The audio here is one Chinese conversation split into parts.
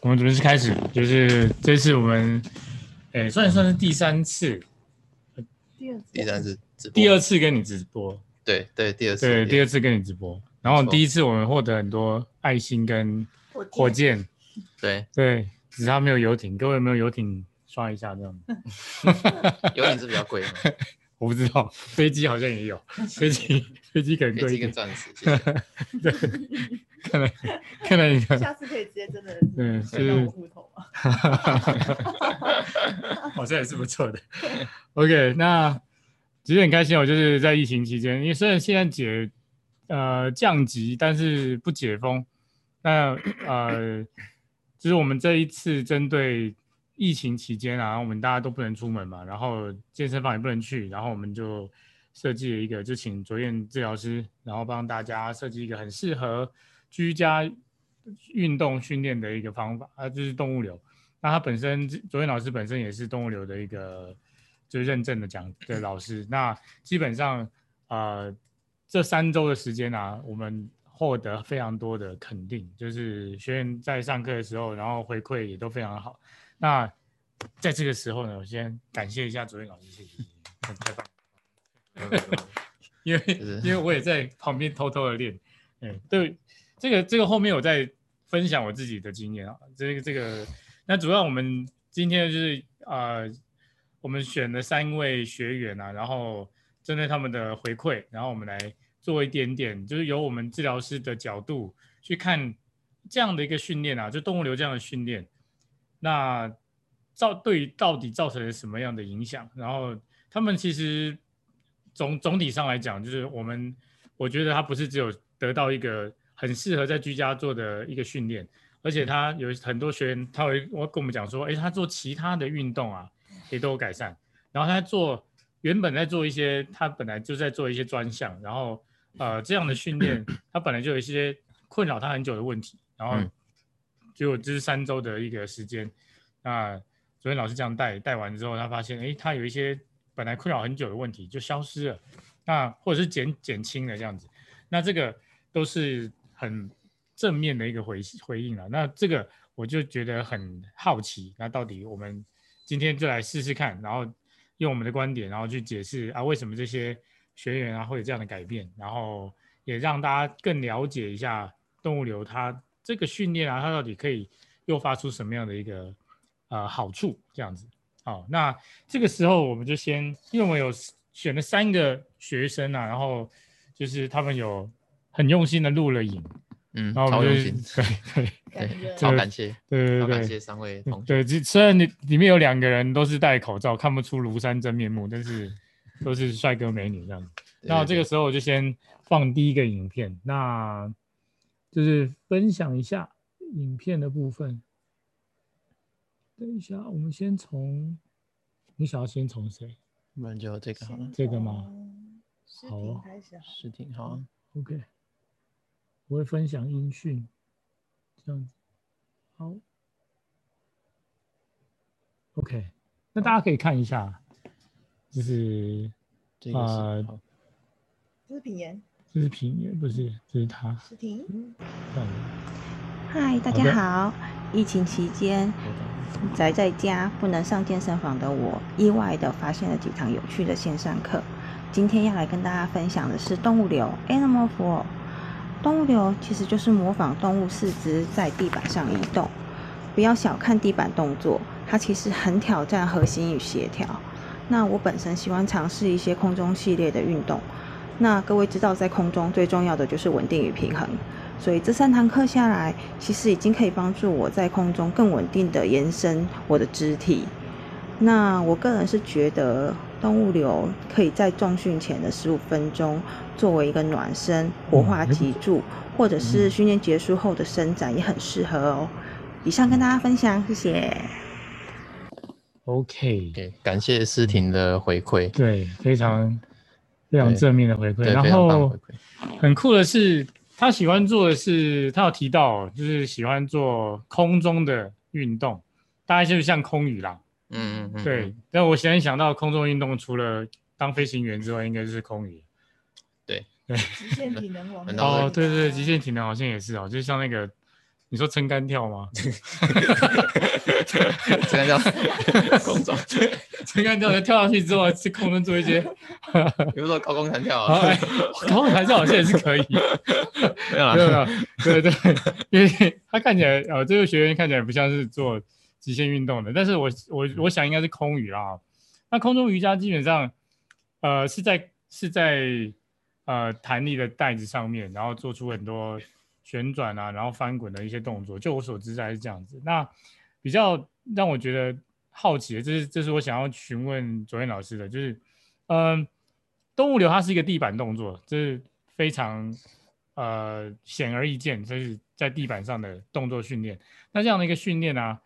我们准备开始，就是这次我们，哎，算算是第三次，第二次，第三次直播，第二次跟你直播，对对，第二次，对，第二次。跟你直播。然后第一次我们获得很多爱心跟火箭，对。对，只是他没有游艇，各位有没有游艇刷一下这样？游艇是比较贵吗？我不知道，飞机好像也有，飞机飞机可能贵一点。飞机跟钻石，谢 谢对，看来看来你 下次可以直接真的对，就是户头嘛，好像也是不错的。OK，那其实很开心哦，就是在疫情期间，因为虽然现在解呃降级，但是不解封。那呃，就是我们这一次针对。疫情期间啊，我们大家都不能出门嘛，然后健身房也不能去，然后我们就设计了一个，就请卓燕治疗师，然后帮大家设计一个很适合居家运动训练的一个方法，啊，就是动物流。那他本身卓彦老师本身也是动物流的一个就认证的讲的老师。那基本上呃这三周的时间啊，我们获得非常多的肯定，就是学员在上课的时候，然后回馈也都非常好。那在这个时候呢，我先感谢一下主任老师，谢谢，太棒了。因为因为我也在旁边偷偷的练，嗯，对，这个这个后面我在分享我自己的经验啊，这个这个，那主要我们今天就是啊、呃，我们选了三位学员啊，然后针对他们的回馈，然后我们来做一点点，就是由我们治疗师的角度去看这样的一个训练啊，就动物流这样的训练。那造对于到底造成了什么样的影响？然后他们其实总总体上来讲，就是我们我觉得他不是只有得到一个很适合在居家做的一个训练，而且他有很多学员他会我跟我们讲说，诶，他做其他的运动啊也都有改善。然后他做原本在做一些他本来就在做一些专项，然后呃这样的训练 他本来就有一些困扰他很久的问题，然后。就这是三周的一个时间，那昨天老师这样带带完之后，他发现，哎，他有一些本来困扰很久的问题就消失了，那或者是减减轻了这样子，那这个都是很正面的一个回回应了。那这个我就觉得很好奇，那到底我们今天就来试试看，然后用我们的观点，然后去解释啊，为什么这些学员啊会有这样的改变，然后也让大家更了解一下动物流它。这个训练啊，它到底可以诱发出什么样的一个呃好处？这样子，好，那这个时候我们就先，因为我们有选了三个学生啊，然后就是他们有很用心的录了影，嗯，然后我们就对对对，超感谢，对对对，感谢三位同学。对，虽然你里面有两个人都是戴口罩，看不出庐山真面目，但是都是帅哥美女这样子。那这个时候我就先放第一个影片，那。就是分享一下影片的部分。等一下，我们先从你想要先从谁？我们就这个好了。这个吗？好，开始。视频好。OK。我会分享音讯，这样子。好。OK。那大家可以看一下，就是啊，这是品言。这是平野，不是，这是他。是婷。嗨，大家好。疫情期间宅在家不能上健身房的我，意外的发现了几堂有趣的线上课。今天要来跟大家分享的是动物流 （Animal Flow）。动物流其实就是模仿动物四肢在地板上移动。不要小看地板动作，它其实很挑战核心与协调。那我本身喜欢尝试一些空中系列的运动。那各位知道，在空中最重要的就是稳定与平衡，所以这三堂课下来，其实已经可以帮助我在空中更稳定的延伸我的肢体。那我个人是觉得动物流可以在重训前的十五分钟作为一个暖身，活化脊柱，或者是训练结束后的伸展也很适合哦。以上跟大家分享，谢谢。OK，感谢思婷的回馈，对，非常。非常正面的回馈，然后很酷的是，他喜欢做的是，他有提到，就是喜欢做空中的运动，大概就是像空雨啦。嗯嗯嗯。对，但我现在想到空中运动，除了当飞行员之外，应该就是空雨。对对。极限体能王。哦，对对对，极限体能好像也是哦，就像那个你说撑杆跳吗？撑杆 跳，空中撑杆跳，跳上去之后在空中做一些，比如说高空弹跳、啊哎，高空弹跳好像也是可以。没有没有，对对，因为他看起来，呃，这个学员看起来不像是做极限运动的，但是我我我想应该是空余啦。那空中瑜伽基本上，呃，是在是在呃弹力的带子上面，然后做出很多。旋转啊，然后翻滚的一些动作，就我所知还是这样子。那比较让我觉得好奇的，这是这是我想要询问卓彦老师的，就是，嗯，动物流它是一个地板动作，这是非常呃显而易见，就是在地板上的动作训练。那这样的一个训练啊，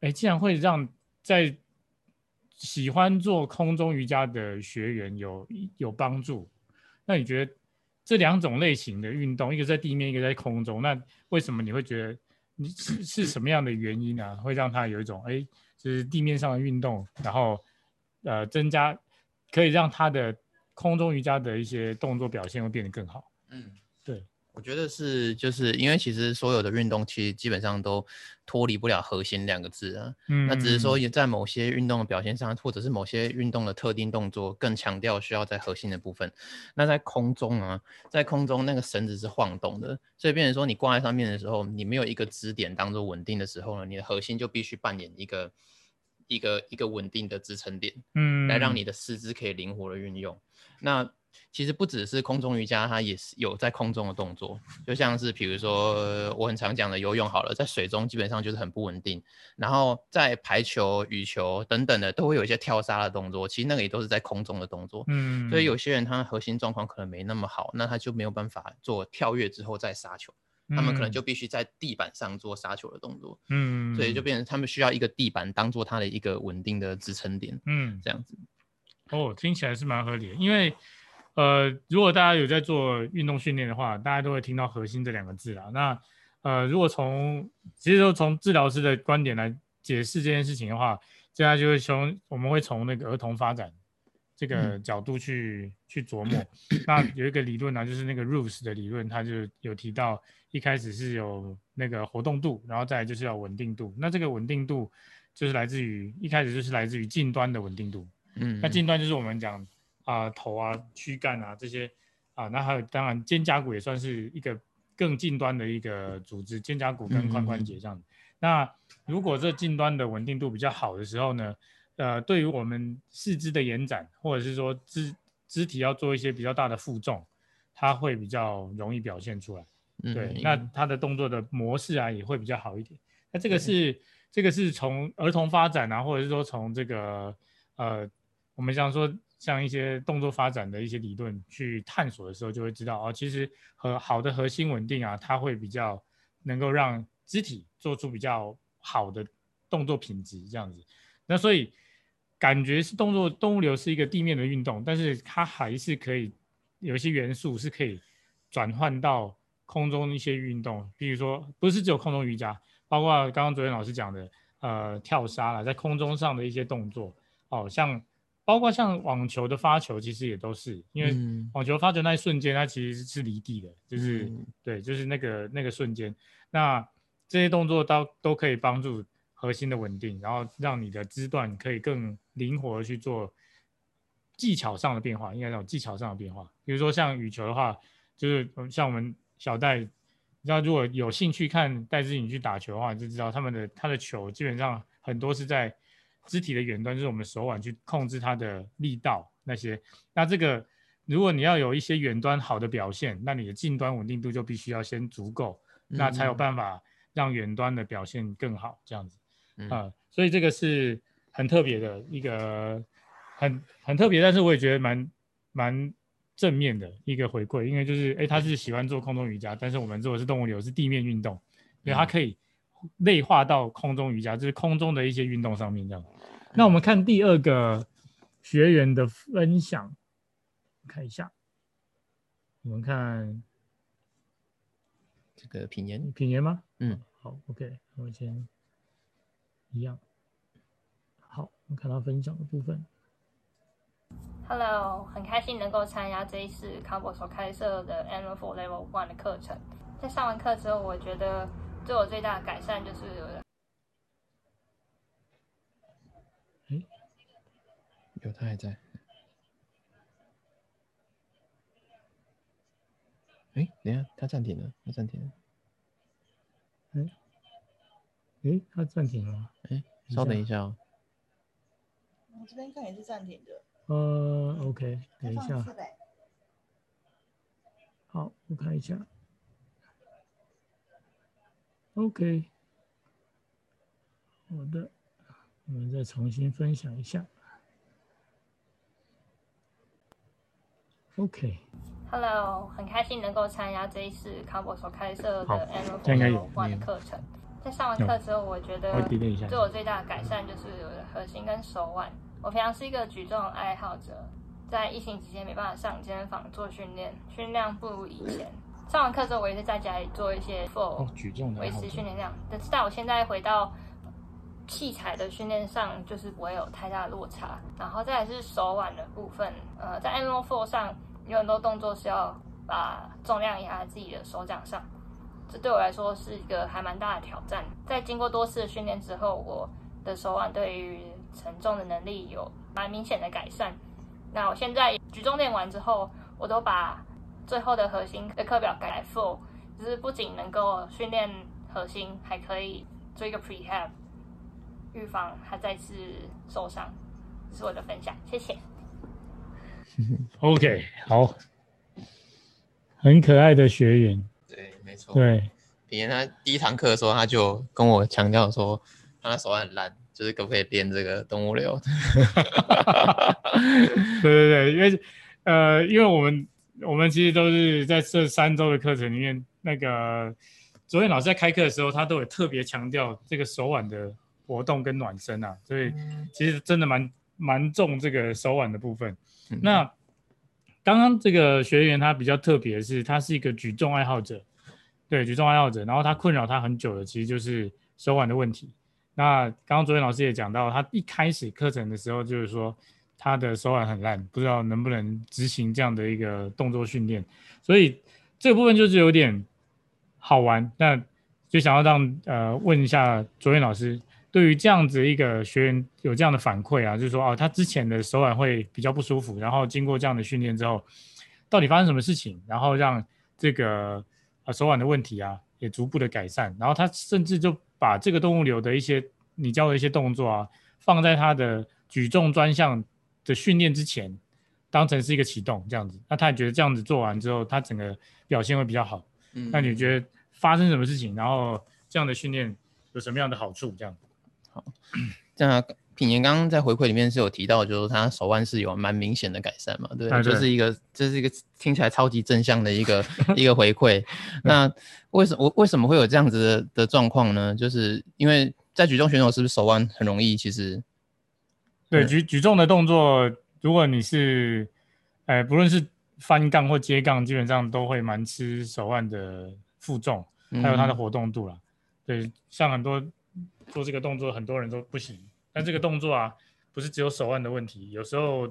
哎，竟然会让在喜欢做空中瑜伽的学员有有帮助，那你觉得？这两种类型的运动，一个在地面，一个在空中。那为什么你会觉得你是是什么样的原因、啊？会让他有一种哎，就是地面上的运动，然后呃增加可以让他的空中瑜伽的一些动作表现会变得更好。嗯，我觉得是，就是因为其实所有的运动其实基本上都脱离不了核心两个字啊。嗯，那只是说也在某些运动的表现上，或者是某些运动的特定动作更强调需要在核心的部分。那在空中啊，在空中那个绳子是晃动的，所以变成说你挂在上面的时候，你没有一个支点当做稳定的时候呢，你的核心就必须扮演一个一个一个稳定的支撑点，嗯，来让你的四肢可以灵活的运用。那其实不只是空中瑜伽，它也是有在空中的动作，就像是比如说我很常讲的游泳好了，在水中基本上就是很不稳定，然后在排球、羽球等等的都会有一些跳杀的动作，其实那个也都是在空中的动作。嗯，所以有些人他的核心状况可能没那么好，那他就没有办法做跳跃之后再杀球，他们可能就必须在地板上做杀球的动作。嗯，所以就变成他们需要一个地板当做他的一个稳定的支撑点。嗯，这样子。哦，听起来是蛮合理的，因为。呃，如果大家有在做运动训练的话，大家都会听到“核心”这两个字啊。那呃，如果从其实说从治疗师的观点来解释这件事情的话，接下来就会从我们会从那个儿童发展这个角度去、嗯、去琢磨。那有一个理论呢、啊，就是那个 Ruth 的理论，它就有提到一开始是有那个活动度，然后再来就是要稳定度。那这个稳定度就是来自于一开始就是来自于近端的稳定度。嗯，那近端就是我们讲。啊，头啊，躯干啊，这些啊，那还有当然肩胛骨也算是一个更近端的一个组织，肩胛骨跟髋关节这样。嗯嗯，那如果这近端的稳定度比较好的时候呢，呃，对于我们四肢的延展，或者是说肢肢体要做一些比较大的负重，它会比较容易表现出来。对，那它的动作的模式啊也会比较好一点。那这个是、嗯、这个是从儿童发展啊，或者是说从这个呃，我们想说。像一些动作发展的一些理论去探索的时候，就会知道哦，其实和好的核心稳定啊，它会比较能够让肢体做出比较好的动作品质这样子。那所以感觉是动作动物流是一个地面的运动，但是它还是可以有一些元素是可以转换到空中一些运动，比如说不是只有空中瑜伽，包括刚刚卓彦老师讲的呃跳沙啦，在空中上的一些动作，哦像。包括像网球的发球，其实也都是因为网球发球那一瞬间，它其实是离地的，就是、嗯、对，就是那个那个瞬间。那这些动作都都可以帮助核心的稳定，然后让你的肢段可以更灵活的去做技巧上的变化，应该讲技巧上的变化。比如说像羽球的话，就是像我们小戴，你知道如果有兴趣看戴志颖去打球的话，就知道他们的他的球基本上很多是在。肢体的远端就是我们手腕去控制它的力道那些，那这个如果你要有一些远端好的表现，那你的近端稳定度就必须要先足够，那才有办法让远端的表现更好，这样子，啊、呃，所以这个是很特别的一个很很特别，但是我也觉得蛮蛮正面的一个回馈，因为就是哎，他是喜欢做空中瑜伽，但是我们做的是动物流，是地面运动，因为它可以。内化到空中瑜伽，就是空中的一些运动上面这样。那我们看第二个学员的分享，看一下。我们看这个品言，品言吗？嗯，好，OK，我们先一样。好，我们看到分享的部分。Hello，很开心能够参加这一次康博所开设的 Animal Flow Level One 的课程。在上完课之后，我觉得。对我最大的改善就是，哎，有他还在。哎，等下，他暂停了，他暂停了。哎，哎，他暂停了。哎，稍等一下哦。我这边看也是暂停的。呃，OK，等一下。好，我看一下。OK，好的，我们再重新分享一下。OK。Hello，很开心能够参加这一次康博所开设的 Emerald One 课程。在上完课之后，我觉得对我最大的改善就是我的核心跟手腕。我平常是一个举重爱好者，在疫情期间没办法上健身房做训练，训练量不如以前。上完课之后，我也是在家里做一些 for 举重维持训练量。但是在我现在回到器材的训练上，就是不会有太大的落差。然后再来是手腕的部分，呃，在 Emerald Four 上。有很多动作是要把重量压在自己的手掌上，这对我来说是一个还蛮大的挑战。在经过多次的训练之后，我的手腕对于承重的能力有蛮明显的改善。那我现在举重练完之后，我都把最后的核心的课表改来 full，就是不仅能够训练核心，还可以做一个 prehab，预防他再次受伤。这是我的分享，谢谢。OK，好，很可爱的学员。对，没错。对，以前他第一堂课的时候，他就跟我强调说，他手腕很烂，就是可不可以练这个动物流？对对对，因为呃，因为我们我们其实都是在这三周的课程里面，那个昨天老师在开课的时候，他都有特别强调这个手腕的活动跟暖身啊，所以其实真的蛮蛮重这个手腕的部分。那刚刚这个学员他比较特别的是，他是一个举重爱好者，对，举重爱好者。然后他困扰他很久的，其实就是手腕的问题。那刚刚昨天老师也讲到，他一开始课程的时候就是说他的手腕很烂，不知道能不能执行这样的一个动作训练。所以这个部分就是有点好玩，那就想要让呃问一下卓远老师。对于这样子一个学员有这样的反馈啊，就是说哦，他之前的手腕会比较不舒服，然后经过这样的训练之后，到底发生什么事情，然后让这个呃手腕的问题啊也逐步的改善，然后他甚至就把这个动物流的一些你教的一些动作啊，放在他的举重专项的训练之前，当成是一个启动这样子，那他也觉得这样子做完之后，他整个表现会比较好。嗯，那你觉得发生什么事情，然后这样的训练有什么样的好处？这样子？好，这样品言刚刚在回馈里面是有提到，就是他手腕是有蛮明显的改善嘛，对，就是一个这是一个听起来超级正向的一个一个回馈。那为什么为什么会有这样子的的状况呢？就是因为在举重选手是不是手腕很容易？其实对举举重的动作，如果你是哎不论是翻杠或接杠，基本上都会蛮吃手腕的负重，还有它的活动度啦。对，像很多。做这个动作很多人都不行，但这个动作啊，不是只有手腕的问题，有时候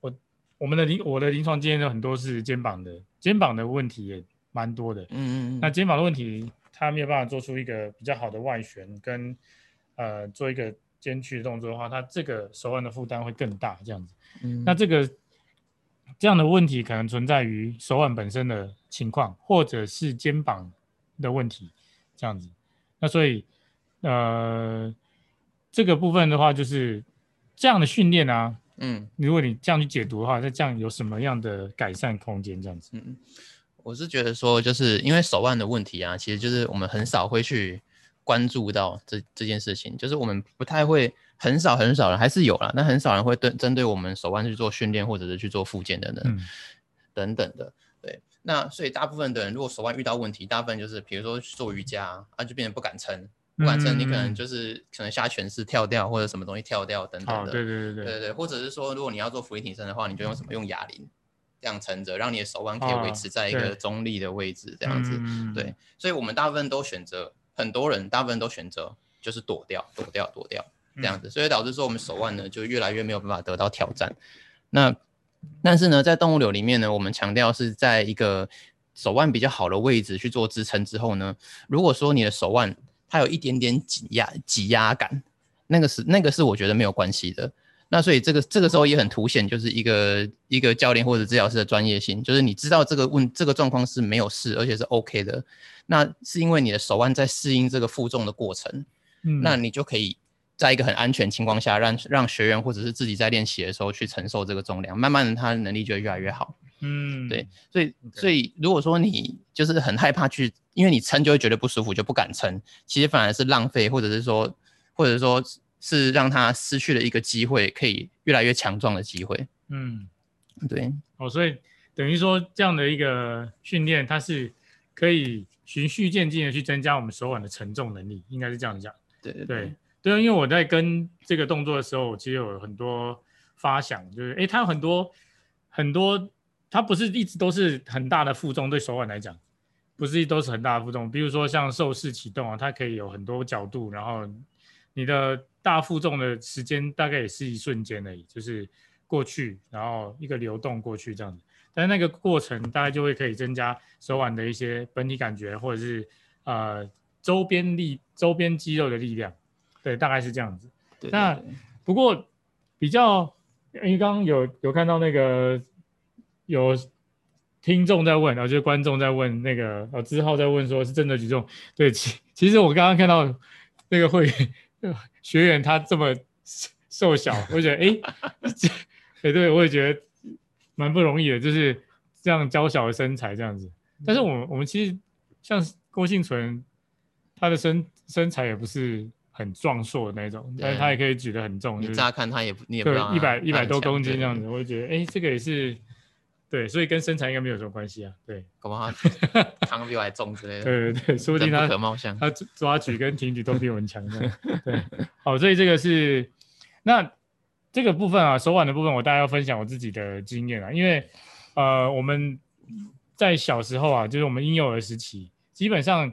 我我们的临我的临床经验有很多是肩膀的，肩膀的问题也蛮多的。嗯嗯。那肩膀的问题，他没有办法做出一个比较好的外旋跟呃做一个肩屈的动作的话，它这个手腕的负担会更大，这样子。嗯。那这个这样的问题可能存在于手腕本身的情况，或者是肩膀的问题，这样子。那所以。呃，这个部分的话，就是这样的训练啊，嗯，如果你这样去解读的话，那这样有什么样的改善空间？这样子，嗯，我是觉得说，就是因为手腕的问题啊，其实就是我们很少会去关注到这这件事情，就是我们不太会，很少很少人还是有啦，那很少人会对针对我们手腕去做训练，或者是去做复健等等、嗯、等等的，对，那所以大部分的人如果手腕遇到问题，大部分就是比如说做瑜伽啊，就变得不敢撑。不敢撑你可能就是可能下犬式跳掉或者什么东西跳掉等等的，哦、对对对对。对对，或者是说如果你要做伏地挺身的话，你就用什么用哑铃这样撑着，让你的手腕可以维持在一个中立的位置，这样子，哦、对，所以我们大部分都选择，很多人大部分都选择就是躲掉躲掉躲掉这样子，所以导致说我们手腕呢就越来越没有办法得到挑战。那但是呢，在动物流里面呢，我们强调是在一个手腕比较好的位置去做支撑之后呢，如果说你的手腕它有一点点挤压挤压感，那个是那个是我觉得没有关系的。那所以这个这个时候也很凸显就是一个一个教练或者治疗师的专业性，就是你知道这个问这个状况是没有事，而且是 OK 的，那是因为你的手腕在适应这个负重的过程，嗯，那你就可以在一个很安全情况下让让学员或者是自己在练习的时候去承受这个重量，慢慢的他的能力就会越来越好，嗯，对，所以所以如果说你就是很害怕去，因为你撑就会觉得不舒服就不敢撑，其实反而是浪费，或者是说或者说。是让他失去了一个机会，可以越来越强壮的机会。嗯，对。哦，所以等于说这样的一个训练，它是可以循序渐进的去增加我们手腕的承重能力，应该是这样讲。对对对对，因为我在跟这个动作的时候，其实有很多发想，就是诶，它有很多很多，它不是一直都是很大的负重，对手腕来讲，不是一直都是很大的负重。比如说像受式启动啊，它可以有很多角度，然后你的。大负重的时间大概也是一瞬间而已，就是过去，然后一个流动过去这样子。但那个过程大概就会可以增加手腕的一些本体感觉，或者是呃周边力、周边肌肉的力量。对，大概是这样子。对对对，那不过比较，因为刚刚有有看到那个有听众在问，然后就是观众在问那个呃志浩在问说，是真的举重？对，其其实我刚刚看到那个会员。学员他这么瘦小，我觉得哎，哎，对，我也觉得蛮不容易的，就是这样娇小的身材这样子。但是我们我们其实像郭幸存，他的身身材也不是很壮硕的那种，但是他也可以举得很重。你乍看他也你也不知道，一百一百多公斤这样子，我就觉得哎，这个也是。对，所以跟身材应该没有什么关系啊。对，搞不好 扛比我还重之类的。对对对，说不定他他抓举跟挺举都比我们强。对，好，所以这个是那这个部分啊，手腕的部分，我大概要分享我自己的经验啊。因为呃，我们在小时候啊，就是我们婴幼儿时期，基本上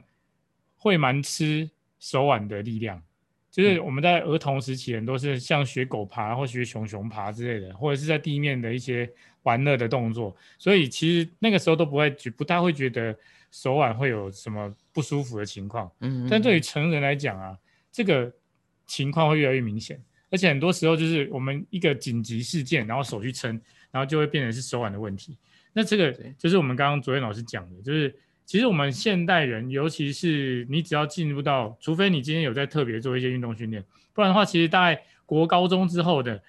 会蛮吃手腕的力量。就是我们在儿童时期，很多是像学狗爬或学熊熊爬之类的，或者是在地面的一些玩乐的动作，所以其实那个时候都不会觉不太会觉得手腕会有什么不舒服的情况。嗯，但对于成人来讲啊，这个情况会越来越明显，而且很多时候就是我们一个紧急事件，然后手去撑，然后就会变成是手腕的问题。那这个就是我们刚刚昨天老师讲的，就是。其实我们现代人，尤其是你只要进入到，除非你今天有在特别做一些运动训练，不然的话，其实大概国高中之后的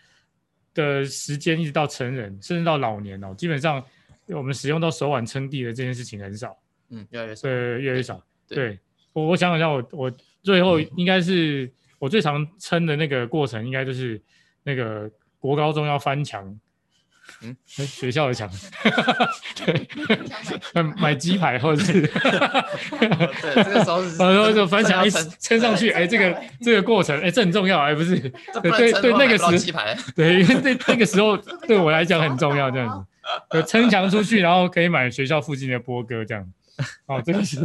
的时间，一直到成人，甚至到老年哦，基本上我们使用到手腕撑地的这件事情很少。嗯，越来越少。对，越来越少。对，对我我想想我我最后应该是我最常撑的那个过程，应该就是那个国高中要翻墙。嗯，学校的墙，对，买鸡排或者是，对，这个时候是，然后就翻墙一撑上去，哎，这个这个过程，哎，这很重要，哎，不是，对对对，那个时，对，因为那那个时候 对我来讲很重要，这样子，撑墙出去，然后可以买学校附近的波哥这样，哦，这个是，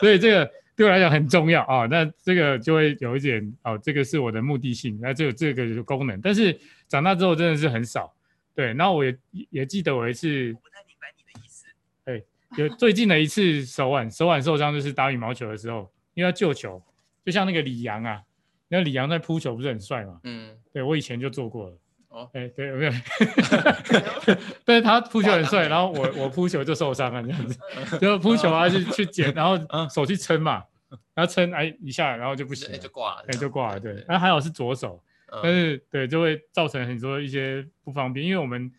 所以这个。对我来讲很重要啊，那这个就会有一点哦，这个是我的目的性，那这个这个功能，但是长大之后真的是很少。对，然后我也也记得我一次，我不太明白你的意思。对，有最近的一次手腕手腕受伤，就是打羽毛球的时候，因为要救球，就像那个李阳啊，那李阳在扑球不是很帅嘛？嗯，对我以前就做过了。哦，哎，对，有没有？但是他扑球很帅，然后我我扑球就受伤了，这样子，就扑球啊，去去捡，然后手去撑嘛，然后撑哎一下，然后就不行，就挂了，哎就挂了，对，那还好是左手，但是对就会造成很多一些不方便，因为我们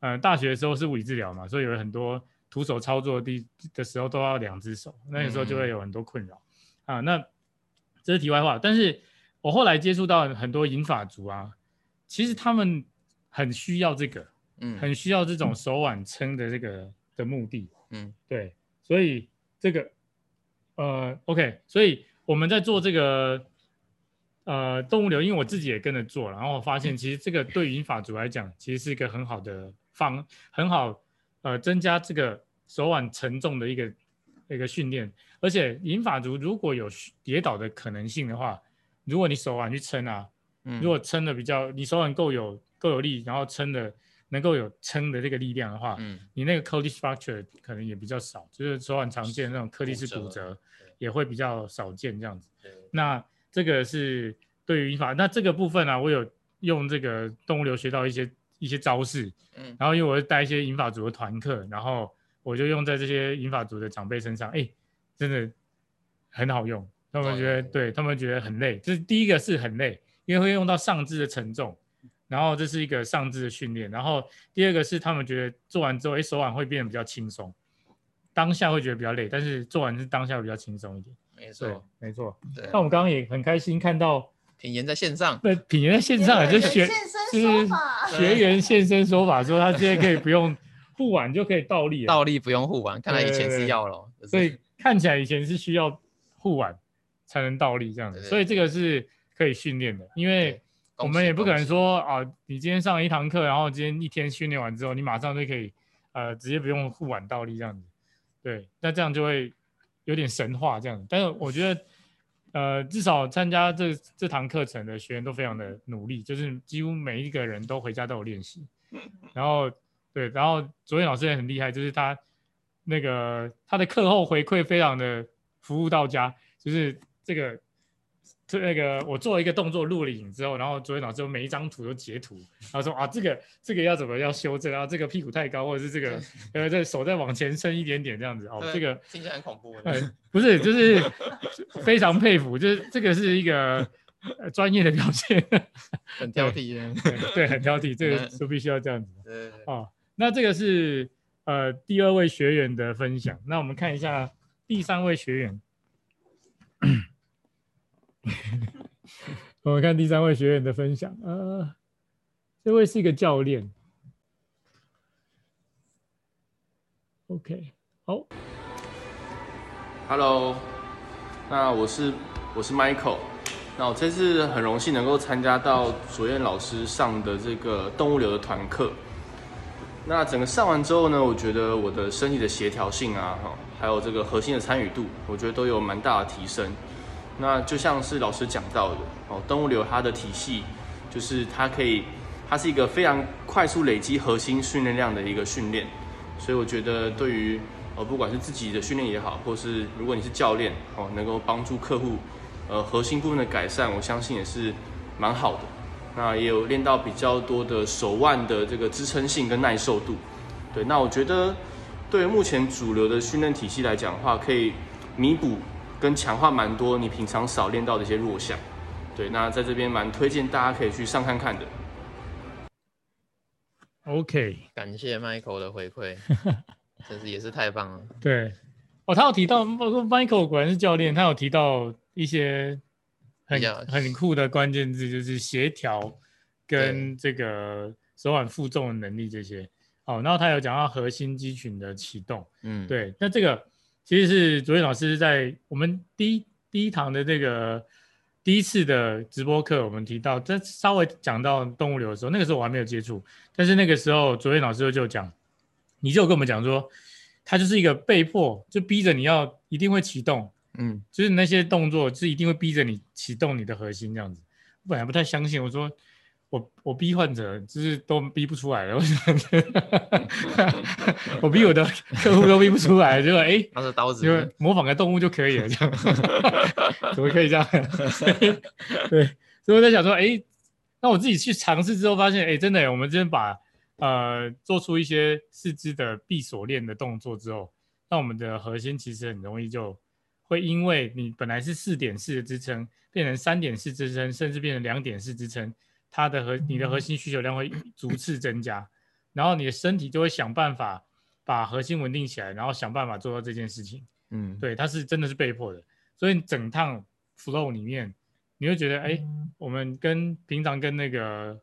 呃大学的时候是物理治疗嘛，所以有很多徒手操作的的时候都要两只手，那个时候就会有很多困扰。啊。那这是题外话，但是我后来接触到很多银发族啊。其实他们很需要这个，嗯，很需要这种手腕撑的这个的目的，嗯，对，所以这个，呃，OK，所以我们在做这个，呃，动物流，因为我自己也跟着做，然后我发现其实这个对银发族来讲，其实是一个很好的方，很好，呃，增加这个手腕承重的一个一个训练，而且银发族如果有跌倒的可能性的话，如果你手腕去撑啊。如果撑的比较，你手腕够有够有力，然后撑的能够有撑的这个力量的话，嗯，你那个 Cody fracture 可能也比较少，就是手腕常见那种颗粒式骨折也会比较少见这样子。那这个是对于银发，那这个部分呢、啊，我有用这个动物流学到一些一些招式，嗯，然后因为我会带一些银发族的团课，然后我就用在这些银发族的长辈身上，哎，真的很好用。他们觉得，对。他们觉得很累，就是第一个是很累，因为会用到上肢的承重。然后这是一个上肢的训练，然后第二个是他们觉得做完之后，哎，手腕会变得比较轻松，当下会觉得比较累，但是做完是当下会比较轻松一点。没错，没错。对。那我们刚刚也很开心看到品言在线上，对，品言在线上，就学就是学员现身说法，说他现在可以不用 护腕就可以倒立，倒立不用护腕，看来以前是要了，所以看起来以前是需要护腕才能倒立这样子，所以这个是可以训练的，因为。我们也不可能说啊，你今天上了一堂课，然后今天一天训练完之后，你马上就可以，呃，直接不用护腕倒立这样子，对，那这样就会有点神话这样子。但是我觉得，呃，至少参加这这堂课程的学员都非常的努力，就是几乎每一个人都回家都有练习。然后，对，然后昨天老师也很厉害，就是他那个他的课后回馈非常的服务到家，就是这个。就那个，我做了一个动作录了影之后，然后昨天老师每一张图都截图，然后说啊，这个这个要怎么要修正，然后这个屁股太高，或者是这个呃这手再往前伸一点点这样子哦，这个听起来很恐怖。嗯，不是，就是 非常佩服，就是这个是一个呃专业的表现，很挑剔对，对，很挑剔，这个就必须要这样子。对，哦，那这个是呃第二位学员的分享，那我们看一下第三位学员。我们看第三位学员的分享，呃，这位是一个教练。OK，好，Hello，那我是我是 Michael，那我这次很荣幸能够参加到卓彦老师上的这个动物流的团课。那整个上完之后呢，我觉得我的身体的协调性啊，哈，还有这个核心的参与度，我觉得都有蛮大的提升。那就像是老师讲到的哦，动物流它的体系就是它可以，它是一个非常快速累积核心训练量的一个训练，所以我觉得对于呃不管是自己的训练也好，或是如果你是教练哦，能够帮助客户呃核心部分的改善，我相信也是蛮好的。那也有练到比较多的手腕的这个支撑性跟耐受度，对，那我觉得对于目前主流的训练体系来讲的话，可以弥补。跟强化蛮多你平常少练到的一些弱项，对，那在这边蛮推荐大家可以去上看看的。OK，感谢 Michael 的回馈，真是也是太棒了。对，哦，他有提到，Michael 果然是教练，他有提到一些很很酷的关键字，就是协调跟这个手腕负重的能力这些。哦，然后他有讲到核心肌群的启动，嗯，对，那这个。其实是卓彦老师在我们第一第一堂的这个第一次的直播课，我们提到，这稍微讲到动物流的时候，那个时候我还没有接触，但是那个时候卓彦老师就讲，你就跟我们讲说，他就是一个被迫就逼着你要一定会启动，嗯，就是那些动作是一定会逼着你启动你的核心这样子，我本来不太相信，我说。我我逼患者就是都逼不出来了，我逼我的客户都逼不出来，结果哎，拿着刀子，就模仿个动物就可以了，这样怎么可以这样？对，所以我在想说，哎，那我自己去尝试之后发现，哎，真的，我们这边把呃做出一些四肢的闭锁链的动作之后，那我们的核心其实很容易就会因为你本来是四点式的支撑，变成三点式支撑，甚至变成两点式支撑。它的核你的核心需求量会逐次增加，然后你的身体就会想办法把核心稳定起来，然后想办法做到这件事情。嗯，对，它是真的是被迫的，所以整趟 flow 里面，你会觉得，哎，我们跟平常跟那个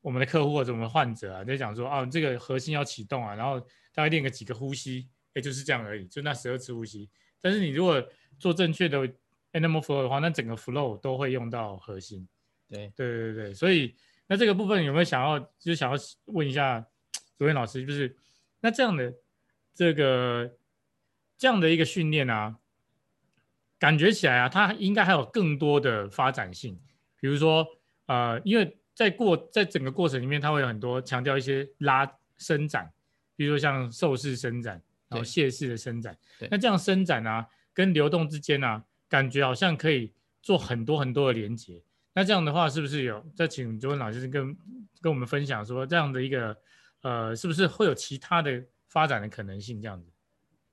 我们的客户或者我们的患者啊，在讲说，啊，这个核心要启动啊，然后大概练个几个呼吸，哎，就是这样而已，就那十二次呼吸。但是你如果做正确的 animal flow 的话，那整个 flow 都会用到核心。对对对对，所以那这个部分有没有想要，就是想要问一下卓彦老师，就是那这样的这个这样的一个训练啊，感觉起来啊，它应该还有更多的发展性。比如说，呃，因为在过在整个过程里面，它会有很多强调一些拉伸展，比如说像兽式伸展，然后蟹式的伸展。那这样伸展啊，跟流动之间啊，感觉好像可以做很多很多的连接。那这样的话，是不是有再请卓文老师跟跟我们分享说，这样的一个呃，是不是会有其他的发展的可能性？这样子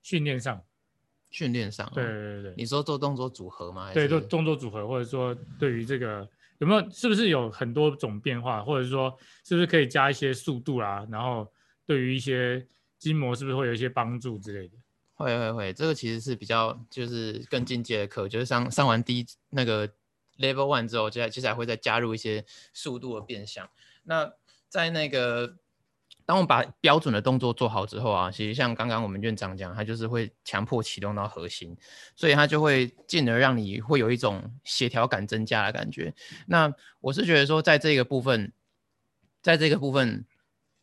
训练上，训练上，对对对，你说做动作组合吗？对，做动作组合，或者说对于这个。有没有？是不是有很多种变化，或者说是不是可以加一些速度啊？然后对于一些筋膜，是不是会有一些帮助之类的？会会会，这个其实是比较就是更进阶的课，就是上上完第一那个 level one 之后，接下来接下来会再加入一些速度的变相。那在那个。当我们把标准的动作做好之后啊，其实像刚刚我们院长讲，他就是会强迫启动到核心，所以他就会进而让你会有一种协调感增加的感觉。那我是觉得说，在这个部分，在这个部分，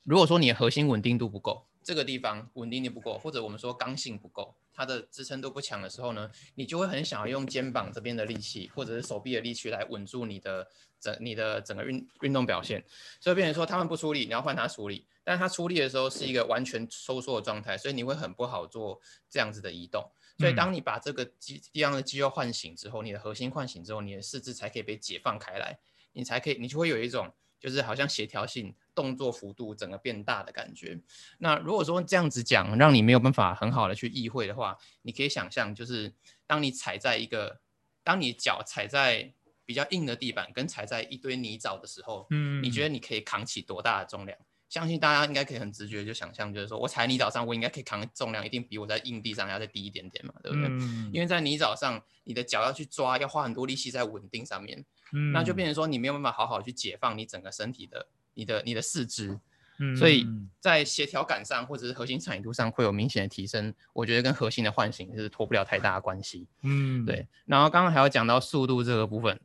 如果说你的核心稳定度不够，这个地方稳定度不够，或者我们说刚性不够，它的支撑度不强的时候呢，你就会很想要用肩膀这边的力气，或者是手臂的力气来稳住你的整你的整个运运动表现。所以变成说他们不出力，你要换他出力。但他出力的时候是一个完全收缩的状态，所以你会很不好做这样子的移动。所以当你把这个肌地方的肌肉唤醒之后，你的核心唤醒之后，你的四肢才可以被解放开来，你才可以，你就会有一种就是好像协调性、动作幅度整个变大的感觉。那如果说这样子讲，让你没有办法很好的去意会的话，你可以想象，就是当你踩在一个，当你脚踩在比较硬的地板，跟踩在一堆泥沼的时候，嗯，你觉得你可以扛起多大的重量？相信大家应该可以很直觉就想象，就是说我踩泥沼上，我应该可以扛重量，一定比我在硬地上要再低一点点嘛，对不对？嗯、因为在泥沼上，你的脚要去抓，要花很多力气在稳定上面，嗯、那就变成说你没有办法好好去解放你整个身体的、你的、你的四肢，嗯、所以在协调感上或者是核心参与度上会有明显的提升。我觉得跟核心的唤醒是脱不了太大的关系。嗯，对。然后刚刚还要讲到速度这个部分，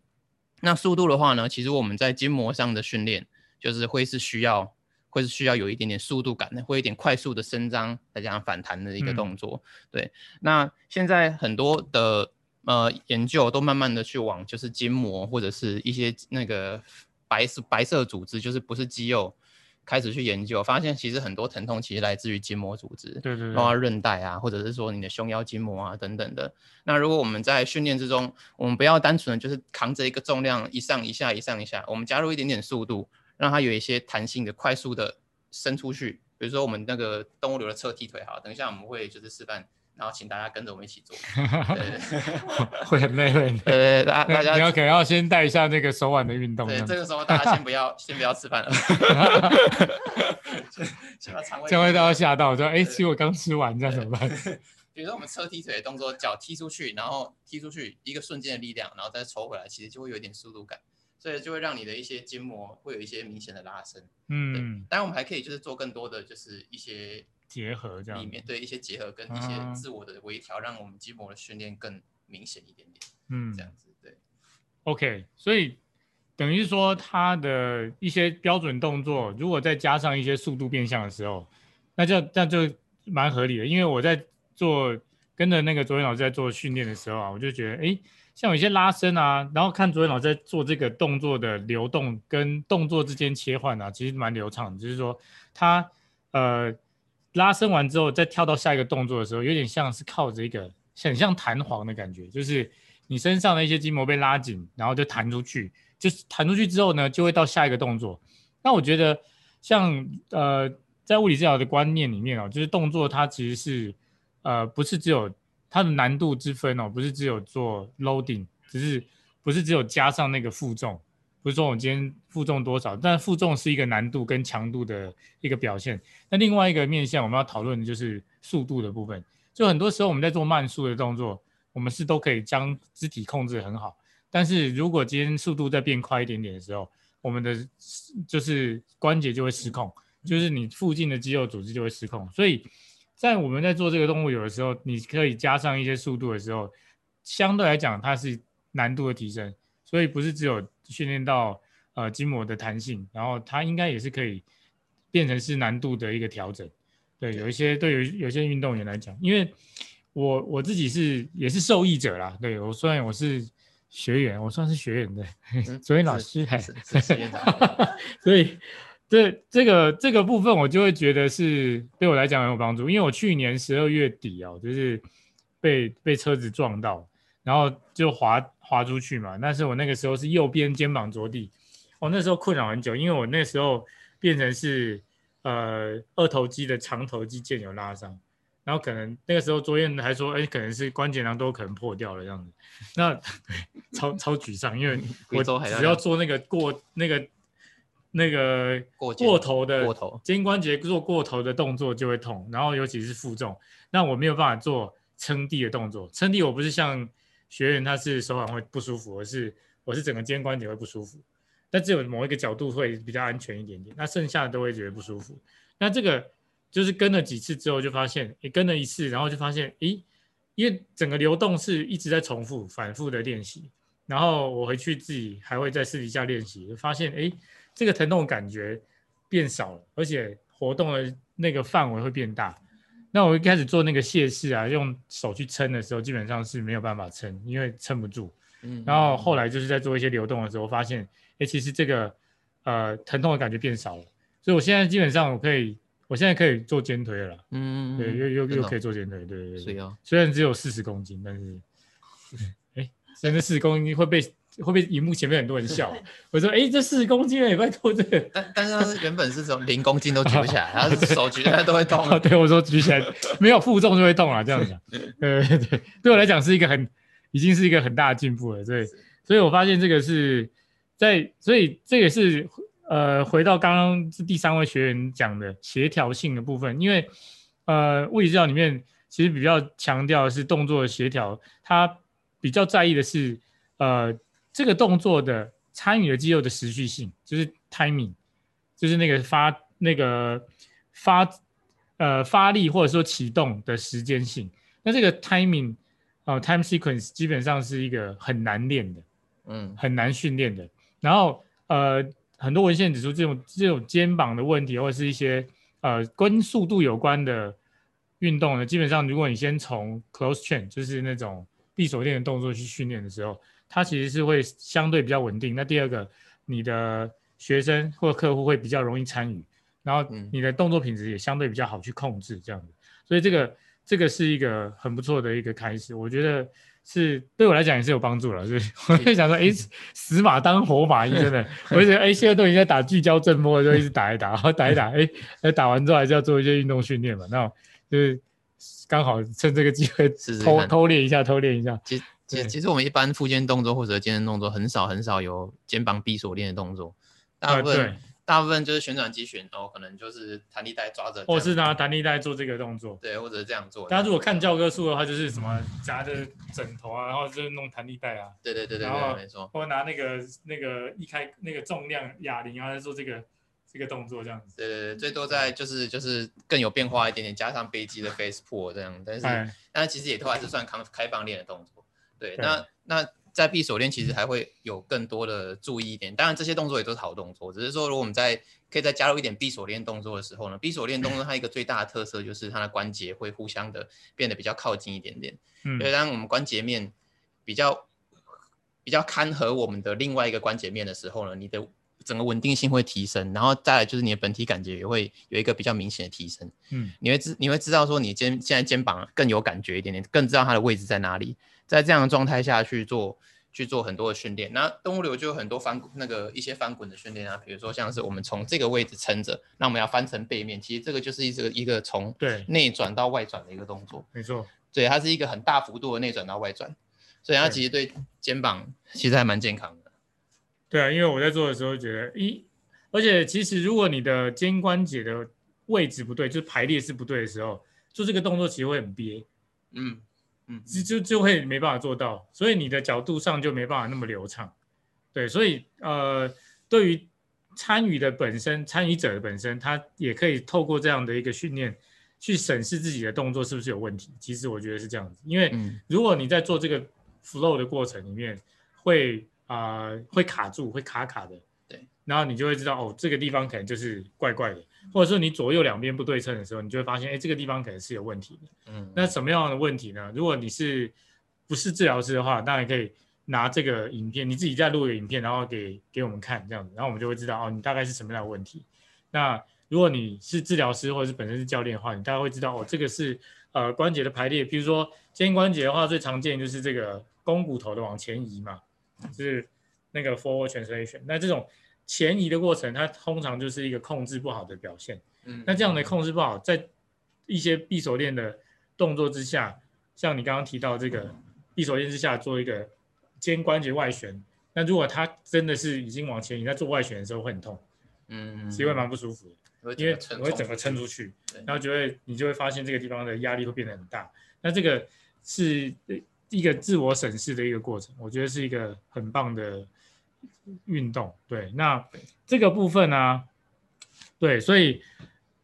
那速度的话呢，其实我们在筋膜上的训练就是会是需要。会是需要有一点点速度感的，会有一点快速的伸张，再加上反弹的一个动作。嗯、对，那现在很多的呃研究都慢慢的去往就是筋膜或者是一些那个白色白色组织，就是不是肌肉，开始去研究，发现其实很多疼痛其实来自于筋膜组织，对对对，包括韧带啊，或者是说你的胸腰筋膜啊等等的。那如果我们在训练之中，我们不要单纯的就是扛着一个重量一上一下一上一下，我们加入一点点速度。让它有一些弹性的、快速的伸出去，比如说我们那个动物流的侧踢腿，好，等一下我们会就是示范，然后请大家跟着我们一起做，会很累，会很累。呃，大大家你要可能要先带一下那个手腕的运动。对，这个时候大家先不要，先不要吃饭了。先把肠胃。这样会大家吓到，说：“哎，其实我刚吃完，这样怎么办？” 比如说我们侧踢腿的动作，脚踢出去，然后踢出去一个瞬间的力量，然后再抽回来，其实就会有点速度感。所以就会让你的一些筋膜会有一些明显的拉伸，嗯，当然我们还可以就是做更多的就是一些结合这样，里面对一些结合跟一些自我的微调，让我们筋膜的训练更明显一点点，嗯，这样子对。OK，所以等于说它的一些标准动作，如果再加上一些速度变相的时候，那就那就蛮合理的。因为我在做跟着那个卓元老师在做训练的时候啊，我就觉得哎。诶像有一些拉伸啊，然后看卓元老师在做这个动作的流动跟动作之间切换啊，其实蛮流畅。就是说他呃拉伸完之后，再跳到下一个动作的时候，有点像是靠着一个很像弹簧的感觉，就是你身上的一些筋膜被拉紧，然后就弹出去，就是弹出去之后呢，就会到下一个动作。那我觉得像呃在物理治疗的观念里面哦，就是动作它其实是呃不是只有。它的难度之分哦，不是只有做 loading，只是不是只有加上那个负重，不是说我今天负重多少，但负重是一个难度跟强度的一个表现。那另外一个面向我们要讨论的就是速度的部分。就很多时候我们在做慢速的动作，我们是都可以将肢体控制很好，但是如果今天速度再变快一点点的时候，我们的就是关节就会失控，就是你附近的肌肉组织就会失控，所以。在我们在做这个动物有的时候，你可以加上一些速度的时候，相对来讲它是难度的提升，所以不是只有训练到呃筋膜的弹性，然后它应该也是可以变成是难度的一个调整。对，有一些对于有些运动员来讲，因为我我自己是也是受益者啦，对，我虽然我是学员，我算是学员的，所以老师还是学员，所以这这个这个部分我就会觉得是对我来讲很有帮助，因为我去年十二月底哦，就是被被车子撞到，然后就滑滑出去嘛，但是我那个时候是右边肩膀着地，我那时候困扰很久，因为我那时候变成是呃二头肌的长头肌腱有拉伤。然后可能那个时候卓彦还说，哎，可能是关节囊都可能破掉了这样子，那 超超沮丧，因为我只要做那个过那个那个过过头的肩关节做过头的动作就会痛，然后尤其是负重，那我没有办法做撑地的动作，撑地我不是像学员他是手腕会不舒服，而是我是整个肩关节会不舒服，但只有某一个角度会比较安全一点点，那剩下的都会觉得不舒服，那这个。就是跟了几次之后，就发现，诶，跟了一次，然后就发现，诶，因为整个流动是一直在重复、反复的练习，然后我回去自己还会在私底下练习，就发现，诶，这个疼痛感觉变少了，而且活动的那个范围会变大。那我一开始做那个蟹式啊，用手去撑的时候，基本上是没有办法撑，因为撑不住。嗯。然后后来就是在做一些流动的时候，发现，诶，其实这个呃疼痛的感觉变少了，所以我现在基本上我可以。我现在可以做肩推了，嗯，对，又又又可以做肩推，对对对，虽然只有四十公斤，但是，哎，现在四十公斤会被会不会荧幕前面很多人笑。我说，哎，这四十公斤也拜托这个，但但是他原本是从零公斤都举不起来，然后手举起来都会痛。对，我说举起来没有负重就会痛啊，这样子。对对对，对我来讲是一个很已经是一个很大的进步了。所以，所以我发现这个是在，所以这也是。呃，回到刚刚是第三位学员讲的协调性的部分，因为呃，物理治疗里面其实比较强调的是动作的协调，他比较在意的是呃这个动作的参与的肌肉的持续性，就是 timing，就是那个发那个发呃发力或者说启动的时间性。那这个 timing 啊、呃、time sequence 基本上是一个很难练的，嗯，很难训练的。然后呃。很多文献指出，这种这种肩膀的问题，或者是一些呃跟速度有关的运动呢，基本上如果你先从 close chain，就是那种闭锁链的动作去训练的时候，它其实是会相对比较稳定。那第二个，你的学生或客户会比较容易参与，然后你的动作品质也相对比较好去控制，这样子。所以这个这个是一个很不错的一个开始，我觉得。是对我来讲也是有帮助了，所以 我就想说，哎，死马当活马医，真的，我就觉得，哎，现在都已经在打聚焦震波了，就一直打一打，然后打一打，哎，那打完之后还是要做一些运动训练嘛，那就是刚好趁这个机会偷偷偷练一下，偷练一下。其实其实其实我们一般复肩动作或者健身动作很少很少有肩膀闭锁链的动作，大部分。呃大部分就是旋转肌旋，哦，可能就是弹力带抓着，或是拿弹力带做这个动作，对，或者是这样做。大家如果看教科书的话，就是什么夹着枕头啊，然后就是弄弹力带啊，对对对对，然后没错，或者拿那个那个一开那个重量哑铃啊，做这个这个动作这样子。对对对，最多在就是就是更有变化一点点，加上背肌的 face pull 这样，但是、哎、但是其实也都还是算开开放链的动作。对，那那。在闭锁链其实还会有更多的注意一点，当然这些动作也都是好动作，只是说如果我们在可以再加入一点闭锁链动作的时候呢，闭锁链动作它一个最大的特色就是它的关节会互相的变得比较靠近一点点，嗯，所以当我们关节面比较比较看合我们的另外一个关节面的时候呢，你的整个稳定性会提升，然后再来就是你的本体感觉也会有一个比较明显的提升，嗯，你会知你会知道说你肩现在肩膀更有感觉一点点，更知道它的位置在哪里。在这样的状态下去做去做很多的训练，那动物流就有很多翻那个一些翻滚的训练啊，比如说像是我们从这个位置撑着，那我们要翻成背面，其实这个就是一个一个从对。内转到外转的一个动作，没错，对，它是一个很大幅度的内转到外转，所以它其实对肩膀其实还蛮健康的。对啊，因为我在做的时候觉得，咦，而且其实如果你的肩关节的位置不对，就是排列是不对的时候，做这个动作其实会很憋，嗯。嗯，就就就会没办法做到，所以你的角度上就没办法那么流畅，对，所以呃，对于参与的本身，参与者的本身，他也可以透过这样的一个训练，去审视自己的动作是不是有问题。其实我觉得是这样子，因为如果你在做这个 flow 的过程里面，会啊、呃、会卡住，会卡卡的，对，然后你就会知道哦，这个地方可能就是怪怪的。或者说你左右两边不对称的时候，你就会发现，哎，这个地方可能是有问题的。嗯，那什么样的问题呢？如果你是不是治疗师的话，当然可以拿这个影片，你自己再录个影片，然后给给我们看这样子，然后我们就会知道哦，你大概是什么样的问题。那如果你是治疗师或者是本身是教练的话，你大概会知道哦，这个是呃关节的排列，比如说肩关节的话，最常见就是这个肱骨头的往前移嘛，就是那个 forward translation。那这种前移的过程，它通常就是一个控制不好的表现。嗯，那这样的控制不好，在一些闭锁链的动作之下，像你刚刚提到这个闭锁链之下做一个肩关节外旋，那如果它真的是已经往前移，在做外旋的时候会很痛，嗯，其实会蛮不舒服的。因为我会整个撑出去，然后就会你就会发现这个地方的压力会变得很大。那这个是一个自我审视的一个过程，我觉得是一个很棒的运动。对，那这个部分呢、啊，对，所以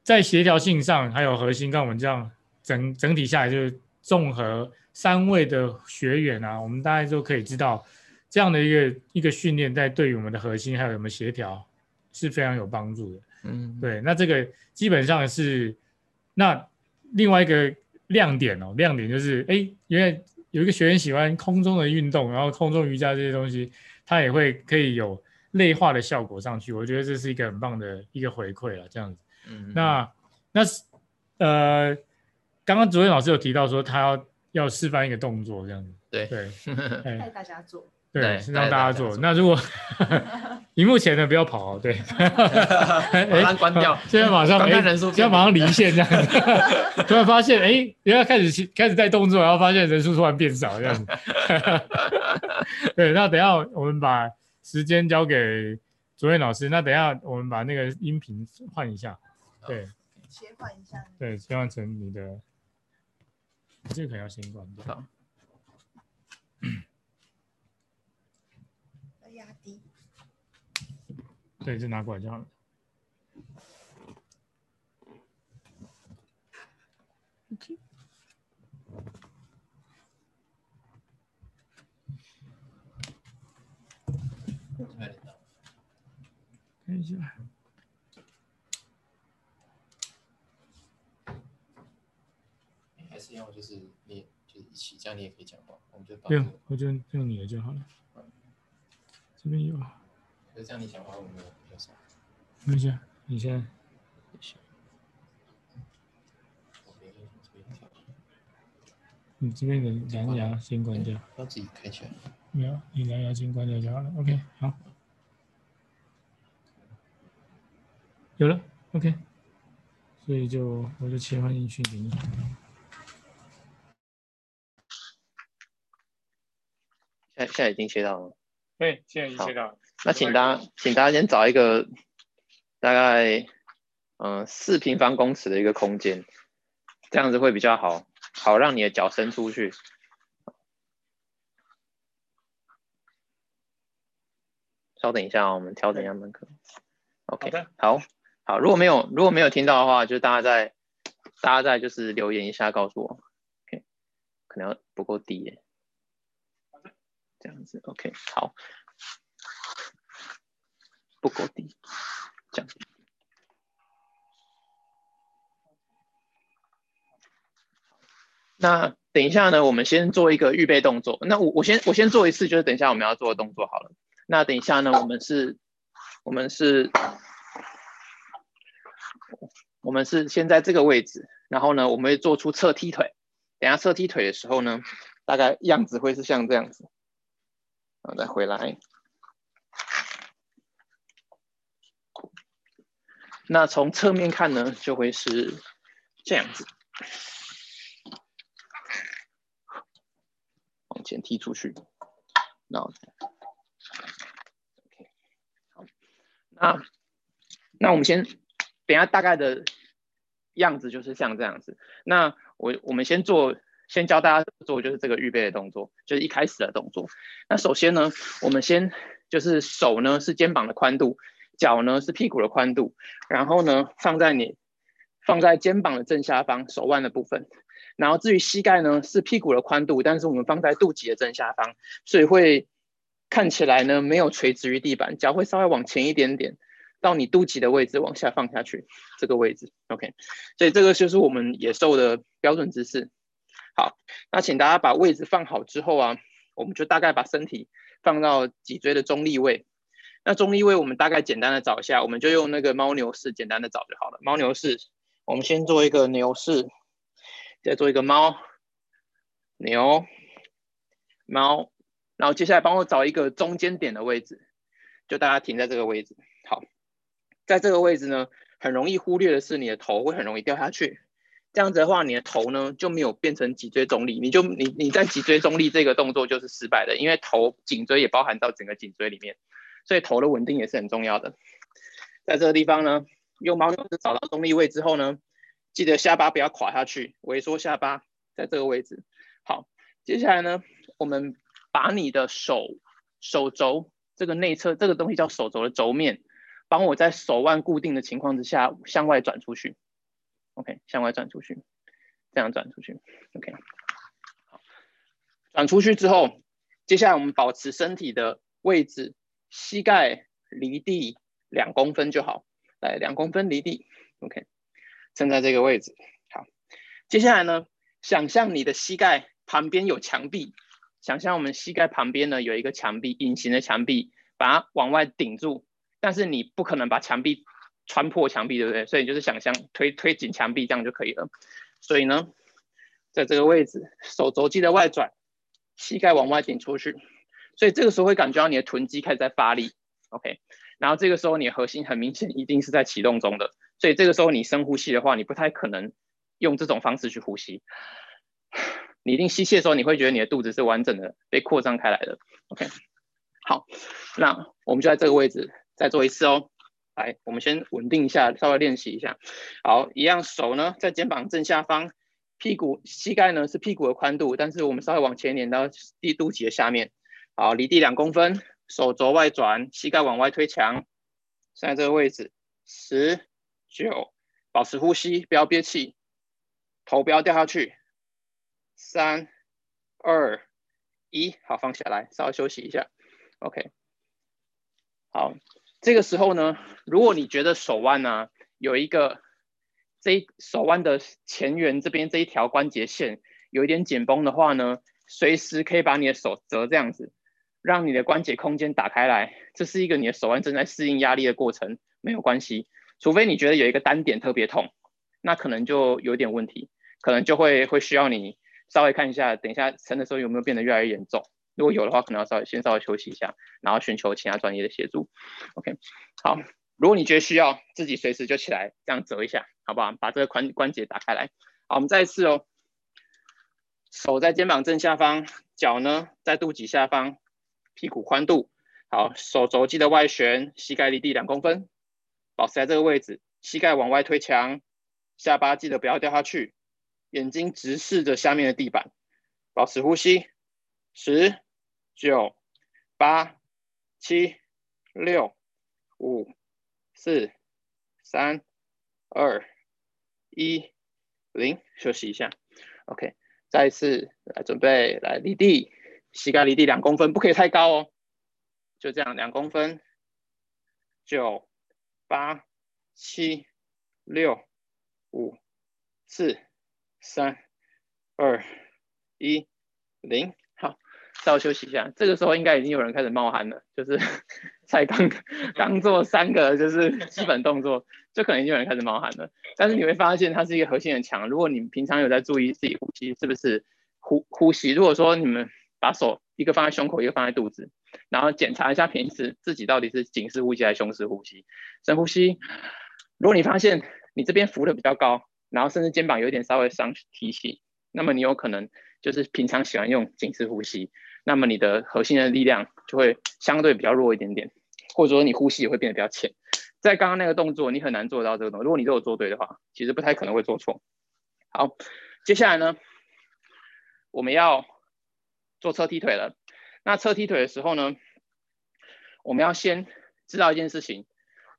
在协调性上还有核心，跟我们这样整整体下来，就是综合三位的学员啊，我们大家就可以知道这样的一个一个训练，在对于我们的核心还有我们协调是非常有帮助的。嗯，对，那这个基本上是那另外一个亮点哦，亮点就是哎，因为有一个学员喜欢空中的运动，然后空中瑜伽这些东西，他也会可以有内化的效果上去，我觉得这是一个很棒的一个回馈了，这样子。嗯，那那呃，刚刚主任老师有提到说他要要示范一个动作，这样子。对对，带大家做。对，是让大家做。那如果 荧幕前的不要跑，对，马上关掉。现在马上，现在马上离线这样子。突然发现，哎，人家开始开始带动作，然后发现人数突然变少这样子。对，那等下我们把时间交给卓彦老师。那等下我们把那个音频换一下。对，切换一下。对，切换成你的，这个可能要先关掉。对，就拿过来就好了。看一下。还是要就是你就是一起，这样你也可以讲话，我们就不用，我就用你的就好了。这边有。就这样，你讲话我没有比较少。没事，你先。你这边的蓝牙先关掉。要自己开起来。没有，你蓝牙先关掉就好了。OK，好。有了，OK。所以就我就切换音讯给你。现现在已经切到了。对，现在已经切到了。那请大家，请大家先找一个大概嗯四平方公尺的一个空间，这样子会比较好，好让你的脚伸出去。稍等一下，我们调整一下门口。OK，好，好，好，如果没有如果没有听到的话，就大家在大家在就是留言一下告诉我。OK，可能不够低耶。这样子，OK，好。不够低，这样。那等一下呢，我们先做一个预备动作。那我我先我先做一次，就是等一下我们要做的动作好了。那等一下呢，我们是，我们是，我们是先在这个位置，然后呢，我们会做出侧踢腿。等下侧踢腿的时候呢，大概样子会是像这样子，然后再回来。那从侧面看呢，就会是这样子，往前踢出去。那 OK，好，那那我们先等下大概的样子就是像这样子。那我我们先做，先教大家做就是这个预备的动作，就是一开始的动作。那首先呢，我们先就是手呢是肩膀的宽度。脚呢是屁股的宽度，然后呢放在你放在肩膀的正下方，手腕的部分。然后至于膝盖呢是屁股的宽度，但是我们放在肚脐的正下方，所以会看起来呢没有垂直于地板，脚会稍微往前一点点，到你肚脐的位置往下放下去，这个位置。OK，所以这个就是我们野兽的标准姿势。好，那请大家把位置放好之后啊，我们就大概把身体放到脊椎的中立位。那中医位我们大概简单的找一下，我们就用那个猫牛式简单的找就好了。猫牛式，我们先做一个牛式，再做一个猫牛猫，然后接下来帮我找一个中间点的位置，就大家停在这个位置。好，在这个位置呢，很容易忽略的是你的头会很容易掉下去。这样子的话，你的头呢就没有变成脊椎中立，你就你你在脊椎中立这个动作就是失败的，因为头颈椎也包含到整个颈椎里面，所以头的稳定也是很重要的。在这个地方呢，用猫牛式找到中立位之后呢，记得下巴不要垮下去，萎缩下巴，在这个位置。好，接下来呢，我们把你的手手肘这个内侧这个东西叫手肘的轴面，帮我在手腕固定的情况之下向外转出去。OK，向外转出去，这样转出去。OK，好，转出去之后，接下来我们保持身体的位置，膝盖离地两公分就好，来两公分离地。OK，站在这个位置。好，接下来呢，想象你的膝盖旁边有墙壁，想象我们膝盖旁边呢有一个墙壁，隐形的墙壁，把它往外顶住，但是你不可能把墙壁。穿破墙壁，对不对？所以就是想象推推紧墙壁，这样就可以了。所以呢，在这个位置，手肘记得外转，膝盖往外顶出去。所以这个时候会感觉到你的臀肌开始在发力，OK。然后这个时候你的核心很明显一定是在启动中的。所以这个时候你深呼吸的话，你不太可能用这种方式去呼吸。你一定吸气的时候，你会觉得你的肚子是完整的被扩张开来的，OK。好，那我们就在这个位置再做一次哦。来，我们先稳定一下，稍微练习一下。好，一样，手呢在肩膀正下方，屁股、膝盖呢是屁股的宽度，但是我们稍微往前一点到地肚脐的下面。好，离地两公分，手肘外转，膝盖往外推墙，现在这个位置，十、九，保持呼吸，不要憋气，头不要掉下去。三、二、一，好，放下来，稍微休息一下。OK，好。这个时候呢，如果你觉得手腕呢、有一个这一手腕的前缘这边这一条关节线有一点紧绷的话呢，随时可以把你的手折这样子，让你的关节空间打开来。这是一个你的手腕正在适应压力的过程，没有关系。除非你觉得有一个单点特别痛，那可能就有点问题，可能就会会需要你稍微看一下，等一下撑的时候有没有变得越来越严重。如果有的话，可能要稍微先稍微休息一下，然后寻求其他专业的协助。OK，好，如果你觉得需要，自己随时就起来这样折一下，好不好？把这个关关节打开来。好，我们再一次哦，手在肩膀正下方，脚呢在肚脐下方，屁股宽度。好，手肘记得外旋，膝盖离地两公分，保持在这个位置，膝盖往外推墙，下巴记得不要掉下去，眼睛直视着下面的地板，保持呼吸，十。九、八、七、六、五、四、三、二、一、零，休息一下。OK，再一次来准备，来立地，膝盖离地两公分，不可以太高哦。就这样，两公分。九、八、七、六、五、四、三、二、一、零。好稍微休息一下，这个时候应该已经有人开始冒汗了，就是 才刚刚做三个就是基本动作，就可能已经有人开始冒汗了。但是你会发现它是一个核心很强。如果你平常有在注意自己呼吸，是不是呼呼吸？如果说你们把手一个放在胸口，一个放在肚子，然后检查一下平时自己到底是紧式呼吸还是胸式呼吸。深呼吸。如果你发现你这边浮的比较高，然后甚至肩膀有一点稍微上提起，那么你有可能就是平常喜欢用颈式呼吸。那么你的核心的力量就会相对比较弱一点点，或者说你呼吸也会变得比较浅。在刚刚那个动作，你很难做到这个动作。如果你都有做对的话，其实不太可能会做错。好，接下来呢，我们要做侧踢腿了。那侧踢腿的时候呢，我们要先知道一件事情，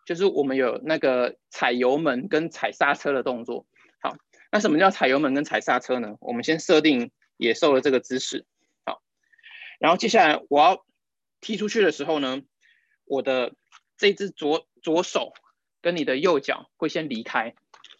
就是我们有那个踩油门跟踩刹车的动作。好，那什么叫踩油门跟踩刹车呢？我们先设定野兽的这个姿势。好然后接下来我要踢出去的时候呢，我的这只左左手跟你的右脚会先离开，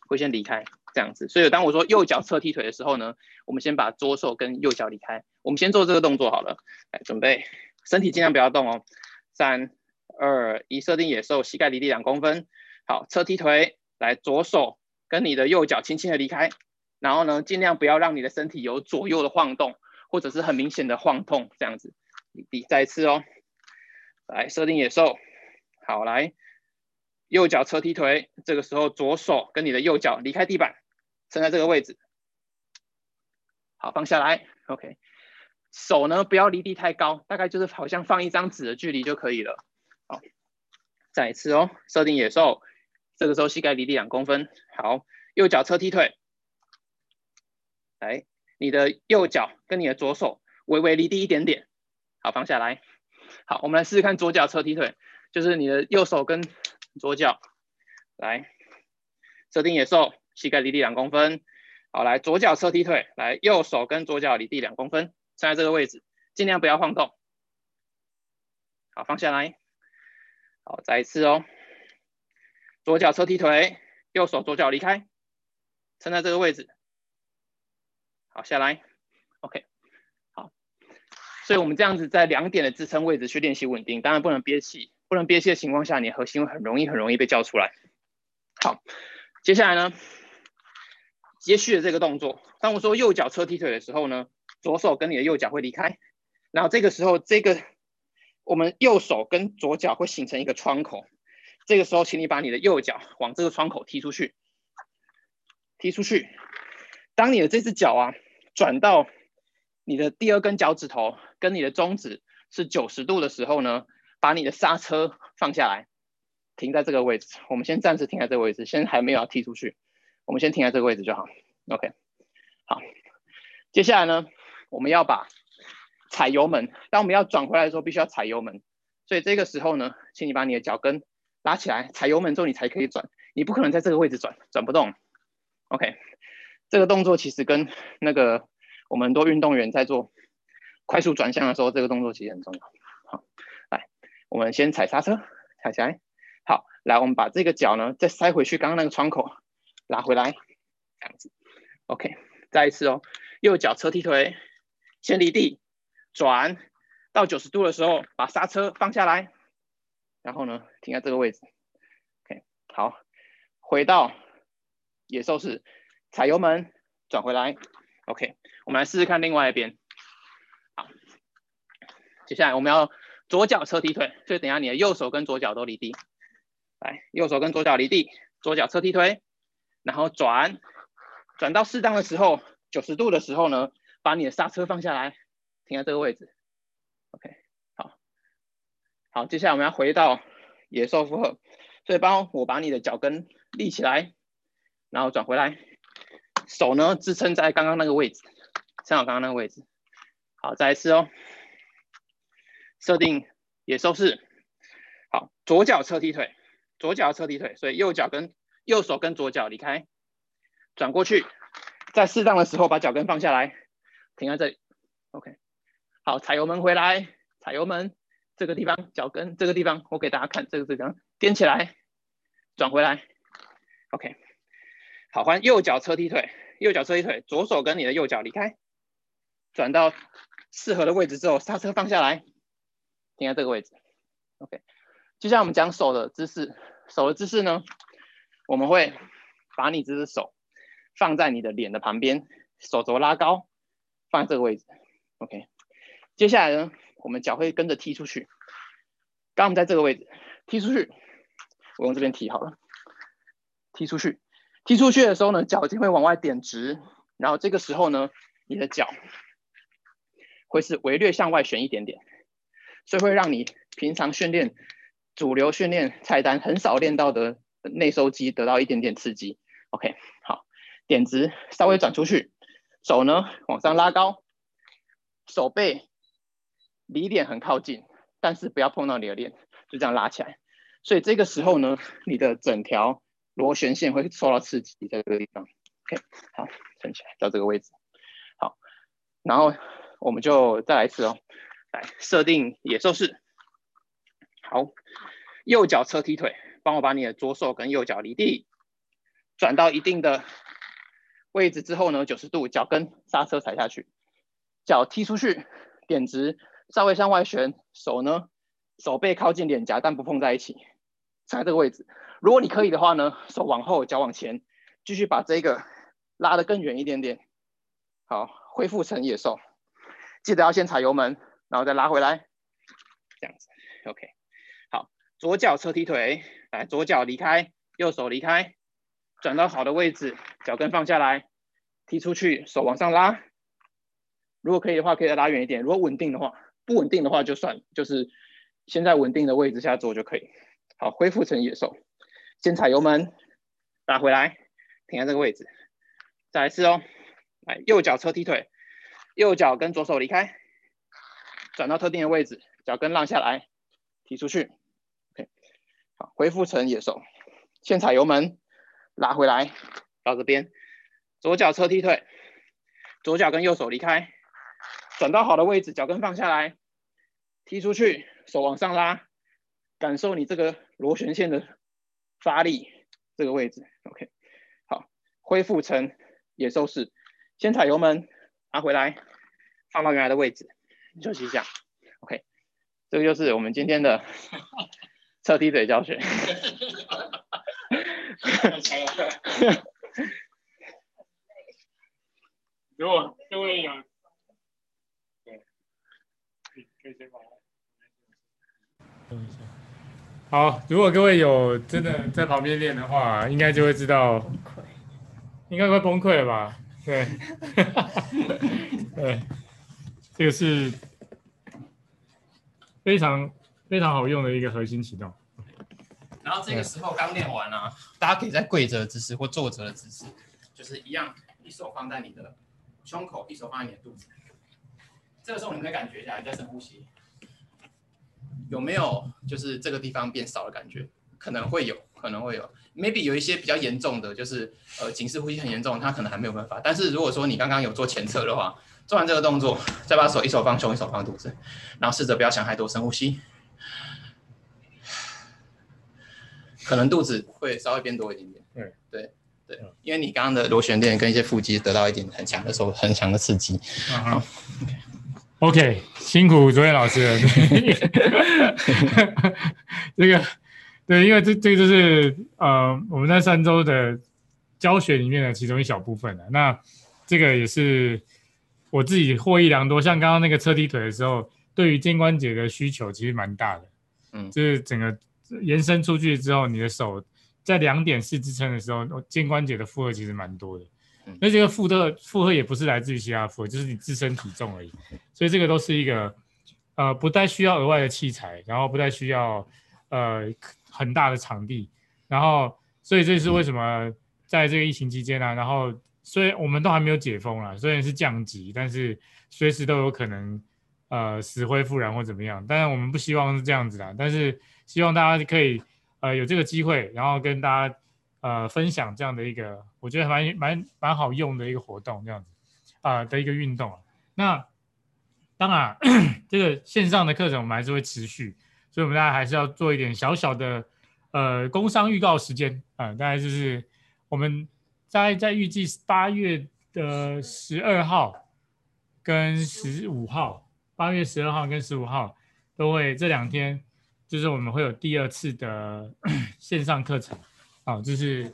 会先离开这样子。所以当我说右脚侧踢腿的时候呢，我们先把左手跟右脚离开。我们先做这个动作好了，来准备，身体尽量不要动哦。三、二、一，设定野兽，膝盖离地两公分。好，侧踢腿，来左手跟你的右脚轻轻的离开，然后呢，尽量不要让你的身体有左右的晃动，或者是很明显的晃动，这样子离地。再一次哦，来设定野兽，好，来右脚侧踢腿，这个时候左手跟你的右脚离开地板，撑在这个位置。好，放下来，OK。手呢，不要离地太高，大概就是好像放一张纸的距离就可以了。好，再一次哦，设定野兽，这个时候膝盖离地两公分。好，右脚侧踢腿，来，你的右脚跟你的左手微微离地一点点。好，放下来。好，我们来试试看左脚侧踢腿，就是你的右手跟左脚，来，设定野兽，膝盖离地两公分。好，来左脚侧踢腿，来右手跟左脚离地两公分。站在这个位置，尽量不要晃动。好，放下来。好，再一次哦。左脚侧踢腿，右手左脚离开，撑在这个位置。好，下来。OK。好。所以我们这样子在两点的支撑位置去练习稳定，当然不能憋气，不能憋气的情况下，你核心会很容易很容易被叫出来。好，接下来呢，接续的这个动作，当我说右脚侧踢腿的时候呢，左手跟你的右脚会离开，然后这个时候，这个我们右手跟左脚会形成一个窗口。这个时候，请你把你的右脚往这个窗口踢出去，踢出去。当你的这只脚啊转到你的第二根脚趾头跟你的中指是九十度的时候呢，把你的刹车放下来，停在这个位置。我们先暂时停在这个位置，先还没有要踢出去，我们先停在这个位置就好。OK，好，接下来呢？我们要把踩油门，当我们要转回来的时候，必须要踩油门。所以这个时候呢，请你把你的脚跟拉起来，踩油门之后你才可以转。你不可能在这个位置转，转不动。OK，这个动作其实跟那个我们很多运动员在做快速转向的时候，这个动作其实很重要。我们先踩刹车，踩起来。好，来，我们把这个脚呢再塞回去刚刚那个窗口，拉回来，这样子。OK，再一次哦，右脚侧踢腿。先离地转到九十度的时候，把刹车放下来，然后呢，停在这个位置。OK，好，回到野兽式，踩油门转回来。OK，我们来试试看另外一边。好，接下来我们要左脚侧踢腿，所以等下你的右手跟左脚都离地。来，右手跟左脚离地，左脚侧踢腿，然后转，转到适当的时候，九十度的时候呢，把你的刹车放下来，停在这个位置。OK，好，好，接下来我们要回到野兽负荷，所以帮我把你的脚跟立起来，然后转回来，手呢支撑在刚刚那个位置，撑好刚刚那个位置。好，再一次哦，设定野兽式。好，左脚侧踢腿，左脚侧踢腿，所以右脚跟右手跟左脚离开，转过去，在适当的时候把脚跟放下来。停在这里，OK，好，踩油门回来，踩油门，这个地方脚跟这个地方，我给大家看这个地方，踮起来，转回来，OK，好，换右脚侧踢腿，右脚侧踢腿，左手跟你的右脚离开，转到适合的位置之后，刹车放下来，停在这个位置，OK，就像我们讲手的姿势，手的姿势呢，我们会把你这只手放在你的脸的旁边，手肘拉高。放在这个位置，OK。接下来呢，我们脚会跟着踢出去。刚刚我们在这个位置踢出去，我用这边踢好了。踢出去，踢出去的时候呢，脚尖会往外点直，然后这个时候呢，你的脚会是微略向外旋一点点，所以会让你平常训练、主流训练菜单很少练到的内收肌得到一点点刺激。OK，好，点直，稍微转出去。手呢往上拉高，手背离脸很靠近，但是不要碰到你的脸，就这样拉起来。所以这个时候呢，你的整条螺旋线会受到刺激，在这个地方。OK，好，撑起来到这个位置。好，然后我们就再来一次哦，来设定野兽式。好，右脚侧踢腿，帮我把你的左手跟右脚离地，转到一定的。位置之后呢，九十度脚跟刹车踩下去，脚踢出去，点直，稍微向外旋，手呢，手背靠近脸颊，但不碰在一起，在这个位置。如果你可以的话呢，手往后，脚往前，继续把这个拉得更远一点点。好，恢复成野兽。记得要先踩油门，然后再拉回来，这样子。OK，好，左脚侧踢腿，来，左脚离开，右手离开，转到好的位置，脚跟放下来，踢出去，手往上拉。如果可以的话，可以再拉远一点。如果稳定的话，不稳定的话就算，就是先在稳定的位置下做就可以。好，恢复成野兽，先踩油门，拉回来，停在这个位置，再来一次哦。来，右脚侧踢腿。右脚跟左手离开，转到特定的位置，脚跟让下来，踢出去。OK，好，恢复成野兽，先踩油门，拉回来到这边，左脚侧踢腿，左脚跟右手离开，转到好的位置，脚跟放下来，踢出去，手往上拉，感受你这个螺旋线的发力，这个位置。OK，好，恢复成野兽式，先踩油门。拿回来，放到原来的位置，休息一下。OK，这个就是我们今天的 侧踢腿教学。如果各位有，对，可以先把它一下。好，如果各位有真的在旁边练的话，应该就会知道，应该会崩溃了吧？对，对，这个是非常非常好用的一个核心启动。然后这个时候刚练完啊，大家可以在跪着的姿势或坐着的姿势，就是一样，一手放在你的胸口，一手放在你的肚子。这个时候你可以感觉一下，你在深呼吸，有没有就是这个地方变少的感觉？可能会有，可能会有。maybe 有一些比较严重的，就是呃紧式呼吸很严重，他可能还没有办法。但是如果说你刚刚有做前侧的话，做完这个动作，再把手一手放胸，一手放肚子，然后试着不要想太多，深呼吸，可能肚子会稍微变多一点点。对对对，因为你刚刚的螺旋链跟一些腹肌得到一点很强的时候，很强的刺激。好，OK，辛苦卓彦老师了。这个。对，因为这这个就是呃，我们在三周的教学里面的其中一小部分了。那这个也是我自己获益良多。像刚刚那个侧踢腿的时候，对于肩关节的需求其实蛮大的。嗯，就是整个延伸出去之后，你的手在两点式支撑的时候，肩关节的负荷其实蛮多的。那这个负荷负荷也不是来自于其他负荷，就是你自身体重而已。所以这个都是一个呃，不太需要额外的器材，然后不太需要呃。很大的场地，然后，所以这是为什么在这个疫情期间呢、啊？然后，虽然我们都还没有解封了，虽然是降级，但是随时都有可能呃死灰复燃或怎么样。当然，我们不希望是这样子的，但是希望大家可以呃有这个机会，然后跟大家呃分享这样的一个我觉得蛮蛮蛮好用的一个活动，这样子啊、的一个运动。那当然，这个线上的课程我们还是会持续。所以，我们大家还是要做一点小小的，呃，工商预告时间啊、大概就是我们在在预计八月的十二号跟十五号，八月十二号跟十五号都会这两天，就是我们会有第二次的 线上课程，啊、就是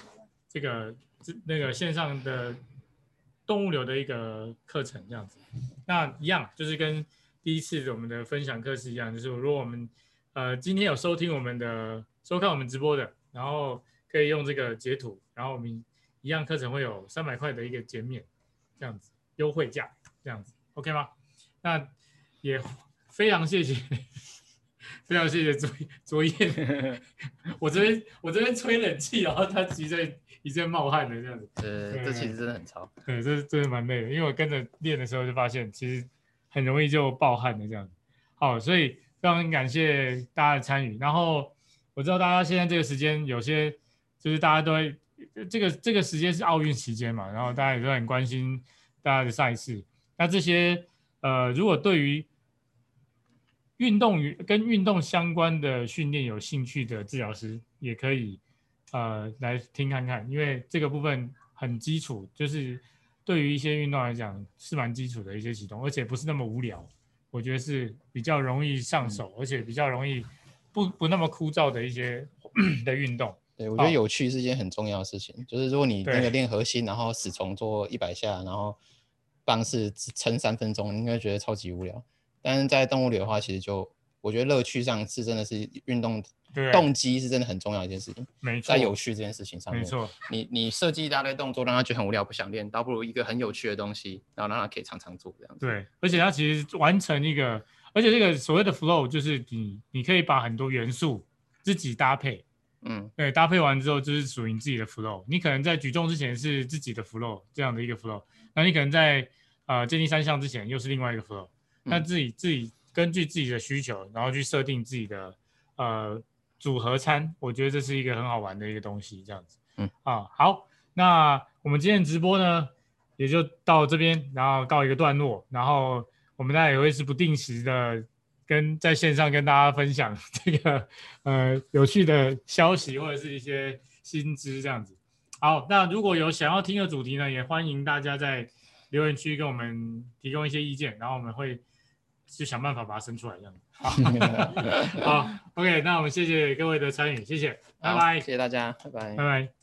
这个这那个线上的动物流的一个课程这样子。那一样就是跟第一次我们的分享课是一样，就是如果我们呃，今天有收听我们的、收看我们直播的，然后可以用这个截图，然后我们一样课程会有三百块的一个减免，这样子优惠价，这样子，OK 吗？那也非常谢谢，非常谢谢卓卓彦，我这边我这边吹冷气，然后他一阵一阵冒汗的这样子，呃，这其实真的很潮，对，这真的蛮累的，因为我跟着练的时候就发现，其实很容易就爆汗的这样子，好，所以。非常感谢大家的参与，然后我知道大家现在这个时间有些就是大家都会这个这个时间是奥运期间嘛，然后大家也都很关心大家的赛事。那这些呃，如果对于运动与跟运动相关的训练有兴趣的治疗师，也可以呃来听看看，因为这个部分很基础，就是对于一些运动来讲是蛮基础的一些启动，而且不是那么无聊，我觉得是比较容易上手，嗯、而且比较容易不不那么枯燥的一些 的运动。对，我觉得有趣是一件很重要的事情。哦、就是如果你那个练核心，然后死虫做一百下，然后棒式撑三分钟，你应该觉得超级无聊。但是在动物里的话，其实就我觉得乐趣上是真的是运动动机是真的很重要的一件事情。没错，在有趣这件事情上面，没错。你你设计一大堆动作，让他觉得很无聊不想练，倒不如一个很有趣的东西，然后让他可以常常做这样子。对，而且他其实完成一个，而且这个所谓的 flow 就是你你可以把很多元素自己搭配。嗯，对，搭配完之后就是属于你自己的 flow。你可能在举重之前是自己的 flow 这样的一个 flow，那你可能在呃健力三项之前又是另外一个 flow。那自己自己根据自己的需求，然后去设定自己的呃组合餐，我觉得这是一个很好玩的一个东西，这样子。嗯啊，好，那我们今天直播呢也就到这边，然后告一个段落，然后我们大家也会是不定时的。跟在线上跟大家分享 这个呃有趣的消息或者是一些新知这样子。好，那如果有想要听的主题呢，也欢迎大家在留言区跟我们提供一些意见，然后我们会去想办法把它生出来这样子。好，好，OK，那我们谢谢各位的参与，谢谢，拜拜，谢谢大家，拜拜，拜拜。